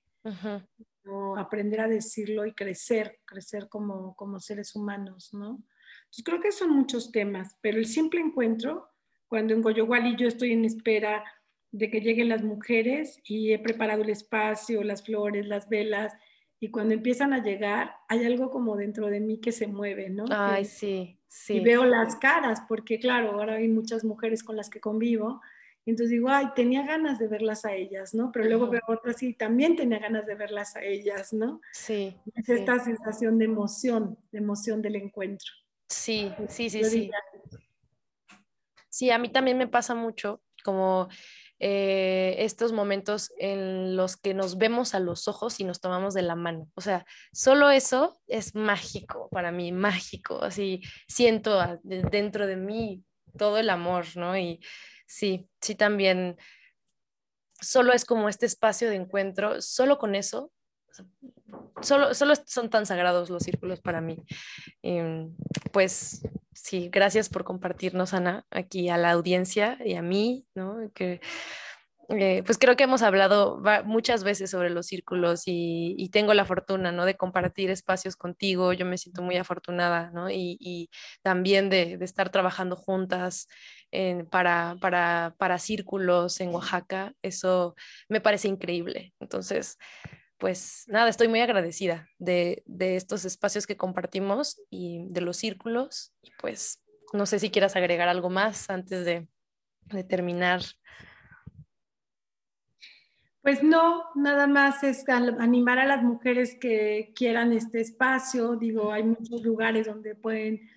aprender a decirlo y crecer, crecer como, como seres humanos, ¿no? Entonces creo que son muchos temas, pero el simple encuentro, cuando en Goyowali yo estoy en espera de que lleguen las mujeres y he preparado el espacio, las flores, las velas, y cuando empiezan a llegar, hay algo como dentro de mí que se mueve, ¿no? Ay, sí, sí. Y veo las caras, porque claro, ahora hay muchas mujeres con las que convivo, entonces digo, ay, tenía ganas de verlas a ellas, ¿no? Pero luego veo otras y también tenía ganas de verlas a ellas, ¿no? Sí. Es esta sensación de emoción, de emoción del encuentro. Sí, sí, sí, sí. Sí, a mí también me pasa mucho, como eh, estos momentos en los que nos vemos a los ojos y nos tomamos de la mano. O sea, solo eso es mágico para mí, mágico. Así siento dentro de mí todo el amor, ¿no? Y sí, sí también, solo es como este espacio de encuentro, solo con eso. Solo, solo son tan sagrados los círculos para mí. Em, pues sí, gracias por compartirnos, Ana, aquí a la audiencia y a mí, ¿no? Que, eh, pues creo que hemos hablado muchas veces sobre los círculos y, tengo la fortuna, ¿no? De compartir espacios contigo, yo me siento muy afortunada, ¿no? Y, también de, estar trabajando juntas para, para, para círculos en Oaxaca, eso me parece increíble. Entonces, pues nada, estoy muy agradecida de, estos espacios que compartimos y de los círculos. Y pues no sé si quieras agregar algo más antes de, terminar. Pues no, nada más es animar a las mujeres que quieran este espacio. Digo, hay muchos lugares donde pueden,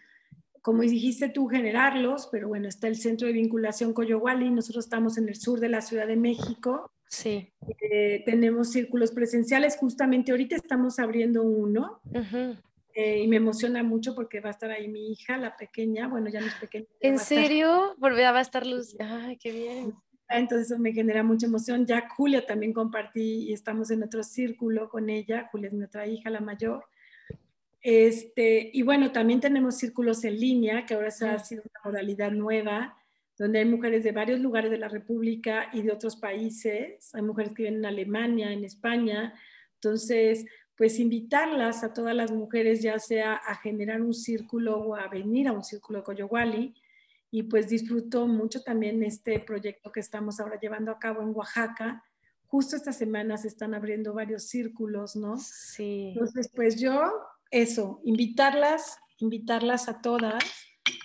como dijiste tú, generarlos, pero bueno, está el Centro de Vinculación Coyohuali, nosotros estamos en el sur de la Ciudad de México Sí. Eh, tenemos círculos presenciales, justamente ahorita estamos abriendo uno eh, y me emociona mucho porque va a estar ahí mi hija, la pequeña, bueno, ya no es pequeña. ¿En serio? Volverá a estar Luz. Ay, qué bien. Entonces eso me genera mucha emoción. Ya Julia también compartí y estamos en otro círculo con ella. Julia es mi otra hija, la mayor. Este, y bueno, también tenemos círculos en línea, que ahora se ha sido una modalidad nueva donde hay mujeres de varios lugares de la República y de otros países. Hay mujeres que vienen en Alemania, en España. Entonces, pues invitarlas a todas las mujeres, ya sea a generar un círculo o a venir a un círculo de Coyowali. Y pues disfruto mucho también este proyecto que estamos ahora llevando a cabo en Oaxaca. Justo esta semana se están abriendo varios círculos, ¿no? Sí. Entonces, pues yo, eso, invitarlas, invitarlas a todas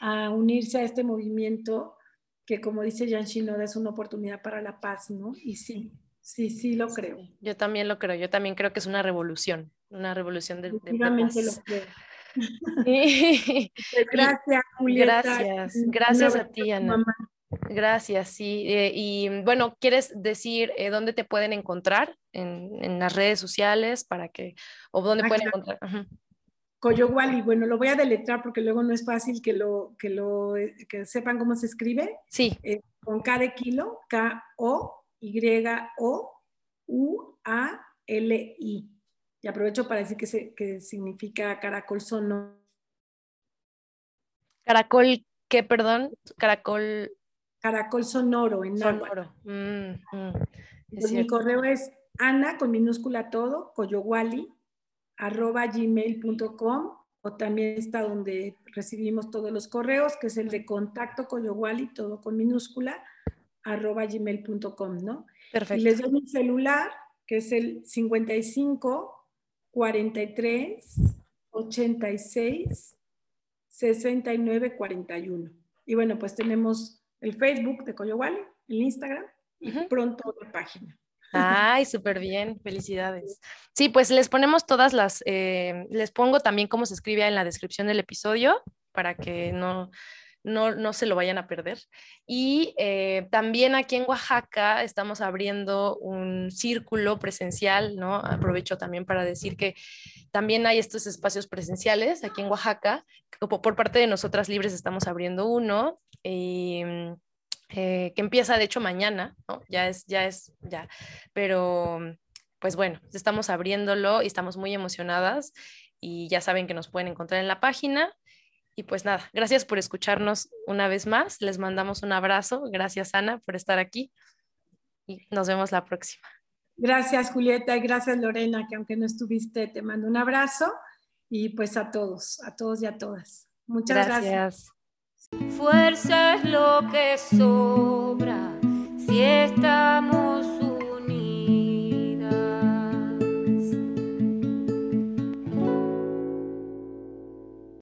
a unirse a este movimiento que como dice Jan Shinoda es una oportunidad para la paz, ¿no? Y sí, sí, sí lo creo. Yo también lo creo, yo también creo que es una revolución, una revolución de, de, paz. lo creo. [laughs] Gracias, Julieta. Gracias, gracias a ti, Ana. Gracias, sí. Eh, y bueno, ¿quieres decir eh, dónde te pueden encontrar en, en, las redes sociales para que, o dónde ah, pueden encontrar? Coyowali, bueno, lo voy a deletrar porque luego no es fácil que lo, que lo que sepan cómo se escribe. Sí. Eh, con K de kilo, K-O-Y-U-A-L-I. Y aprovecho para decir que, se, que significa caracol sonoro. Caracol, ¿qué, perdón? Caracol. Caracol sonoro en Sonoro. Mm, mm, mi correo es Ana con minúscula todo, Coyowali, arroba gmail.com o también está donde recibimos todos los correos, que es el de contacto coyowali, todo con minúscula, arroba gmail.com, ¿no? Perfecto. Y les doy mi celular, que es el 55 43 86 69 41. Y bueno, pues tenemos el Facebook de Coyowali, el Instagram y pronto la página. Ay, súper bien, felicidades. Sí, pues les ponemos todas las, eh, les pongo también cómo se escribe en la descripción del episodio para que no, no, se lo vayan a perder. Y eh, también aquí en Oaxaca estamos abriendo un círculo presencial, ¿no? Aprovecho también para decir que también hay estos espacios presenciales aquí en Oaxaca. Por parte de nosotras libres estamos abriendo uno. Y, eh, que empieza de hecho mañana, ¿no? Ya es, ya es, ya, pero pues bueno, estamos abriéndolo y estamos muy emocionadas y ya saben que nos pueden encontrar en la página. Y pues nada, gracias por escucharnos una vez más. Les mandamos un abrazo. Gracias, Ana, por estar aquí. Y nos vemos la próxima. Gracias, Julieta, y gracias, Lorena, que aunque no estuviste, te mando un abrazo. Y pues a todos, a todos y a todas. Muchas gracias. Fuerza es lo que sobra si está